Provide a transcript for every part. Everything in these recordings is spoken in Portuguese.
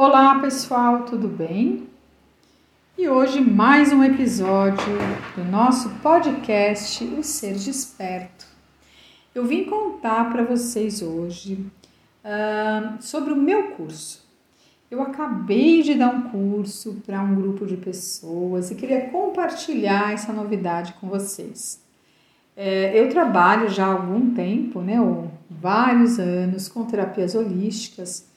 Olá pessoal, tudo bem? E hoje mais um episódio do nosso podcast O Ser Desperto. Eu vim contar para vocês hoje uh, sobre o meu curso. Eu acabei de dar um curso para um grupo de pessoas e queria compartilhar essa novidade com vocês. É, eu trabalho já há algum tempo, né, ou vários anos, com terapias holísticas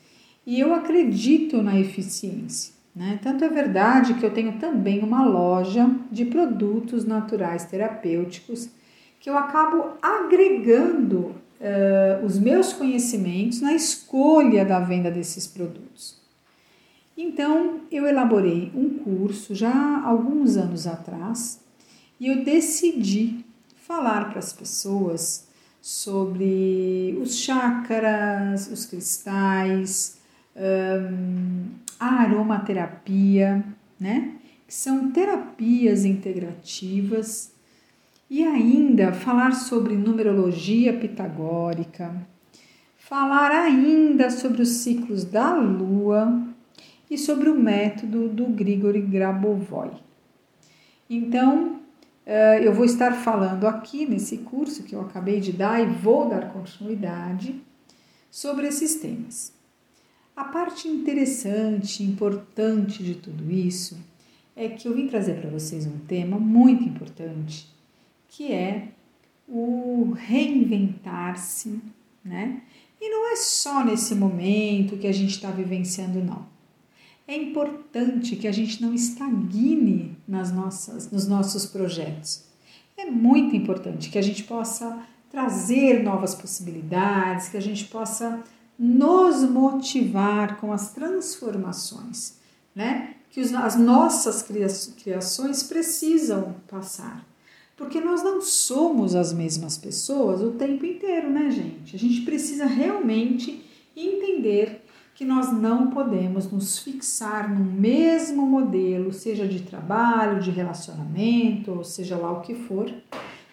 e eu acredito na eficiência. Né? Tanto é verdade que eu tenho também uma loja de produtos naturais terapêuticos que eu acabo agregando uh, os meus conhecimentos na escolha da venda desses produtos. Então, eu elaborei um curso já há alguns anos atrás e eu decidi falar para as pessoas sobre os chakras, os cristais, a aromaterapia, né? Que são terapias integrativas, e ainda falar sobre numerologia pitagórica, falar ainda sobre os ciclos da lua e sobre o método do Grigori Grabovoi. Então, eu vou estar falando aqui nesse curso que eu acabei de dar e vou dar continuidade sobre esses temas. A parte interessante, importante de tudo isso é que eu vim trazer para vocês um tema muito importante, que é o reinventar-se, né? E não é só nesse momento que a gente está vivenciando, não. É importante que a gente não estagne nas nossas, nos nossos projetos. É muito importante que a gente possa trazer novas possibilidades, que a gente possa nos motivar com as transformações, né? Que as nossas criações precisam passar. Porque nós não somos as mesmas pessoas o tempo inteiro, né, gente? A gente precisa realmente entender que nós não podemos nos fixar no mesmo modelo, seja de trabalho, de relacionamento, ou seja lá o que for,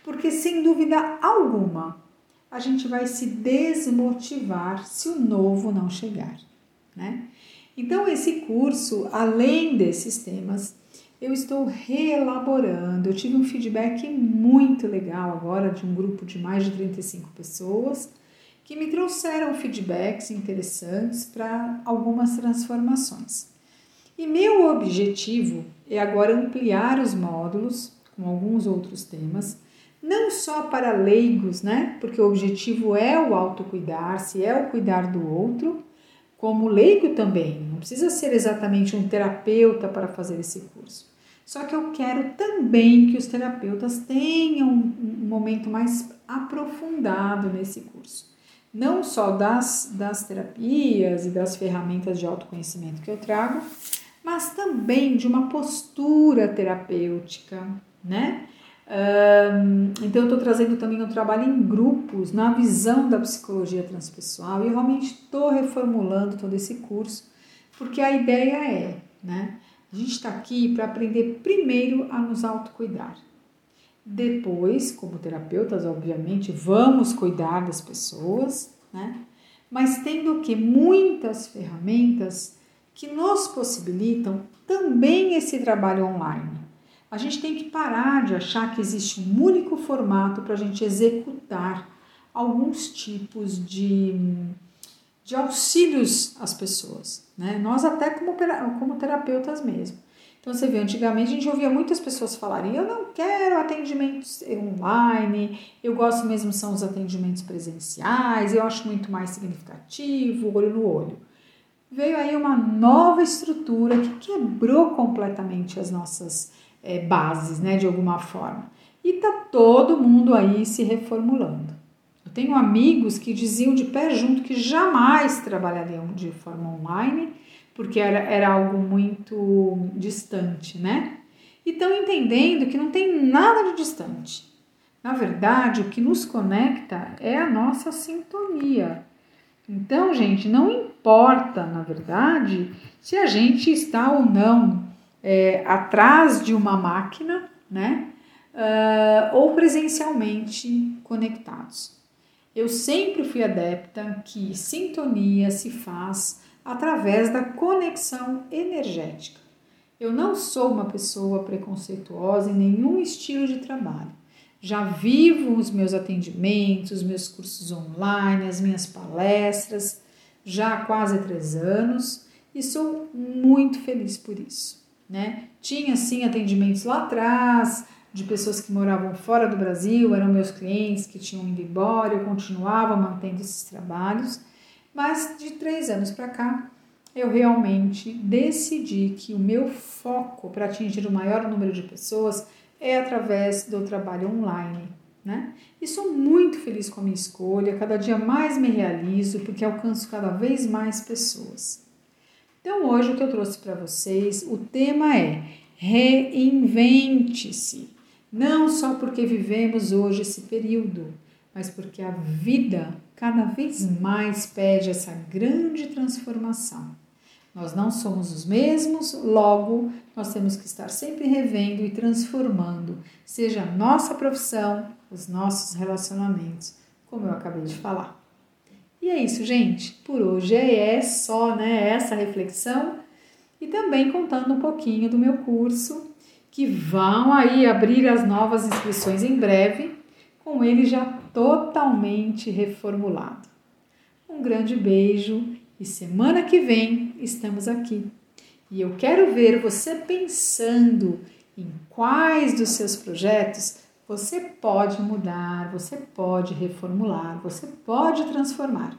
porque sem dúvida alguma a gente vai se desmotivar se o novo não chegar, né? Então, esse curso, além desses temas, eu estou reelaborando. Eu tive um feedback muito legal agora de um grupo de mais de 35 pessoas que me trouxeram feedbacks interessantes para algumas transformações. E meu objetivo é agora ampliar os módulos com alguns outros temas não só para leigos, né? Porque o objetivo é o autocuidar-se, é o cuidar do outro, como leigo também. Não precisa ser exatamente um terapeuta para fazer esse curso. Só que eu quero também que os terapeutas tenham um momento mais aprofundado nesse curso. Não só das, das terapias e das ferramentas de autoconhecimento que eu trago, mas também de uma postura terapêutica, né? Então, eu estou trazendo também um trabalho em grupos, na visão da psicologia transpessoal, e realmente estou reformulando todo esse curso, porque a ideia é, né? A gente está aqui para aprender primeiro a nos autocuidar. Depois, como terapeutas, obviamente, vamos cuidar das pessoas, né? Mas tendo que muitas ferramentas que nos possibilitam também esse trabalho online a gente tem que parar de achar que existe um único formato para a gente executar alguns tipos de, de auxílios às pessoas, né? Nós até como, como terapeutas mesmo. Então você vê, antigamente a gente ouvia muitas pessoas falarem, eu não quero atendimentos online, eu gosto mesmo são os atendimentos presenciais, eu acho muito mais significativo, olho no olho. Veio aí uma nova estrutura que quebrou completamente as nossas é, bases, né, de alguma forma. E tá todo mundo aí se reformulando. Eu tenho amigos que diziam de pé junto que jamais trabalhariam de forma online, porque era, era algo muito distante, né? E estão entendendo que não tem nada de distante. Na verdade, o que nos conecta é a nossa sintonia. Então, gente, não importa, na verdade, se a gente está ou não é, atrás de uma máquina, né? Uh, ou presencialmente conectados. Eu sempre fui adepta que sintonia se faz através da conexão energética. Eu não sou uma pessoa preconceituosa em nenhum estilo de trabalho. Já vivo os meus atendimentos, os meus cursos online, as minhas palestras, já há quase três anos e sou muito feliz por isso. Né? Tinha sim atendimentos lá atrás de pessoas que moravam fora do Brasil, eram meus clientes que tinham ido embora, eu continuava mantendo esses trabalhos, mas de três anos para cá eu realmente decidi que o meu foco para atingir o maior número de pessoas é através do trabalho online. Né? E sou muito feliz com a minha escolha, cada dia mais me realizo porque alcanço cada vez mais pessoas. Então, hoje o que eu trouxe para vocês, o tema é reinvente-se. Não só porque vivemos hoje esse período, mas porque a vida cada vez mais pede essa grande transformação. Nós não somos os mesmos, logo nós temos que estar sempre revendo e transformando, seja a nossa profissão, os nossos relacionamentos, como eu acabei de falar. E é isso, gente. Por hoje é só né, essa reflexão e também contando um pouquinho do meu curso, que vão aí abrir as novas inscrições em breve, com ele já totalmente reformulado. Um grande beijo e semana que vem estamos aqui. E eu quero ver você pensando em quais dos seus projetos você pode mudar, você pode reformular, você pode transformar.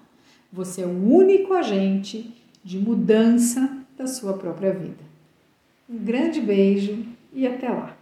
Você é o único agente de mudança da sua própria vida. Um grande beijo e até lá!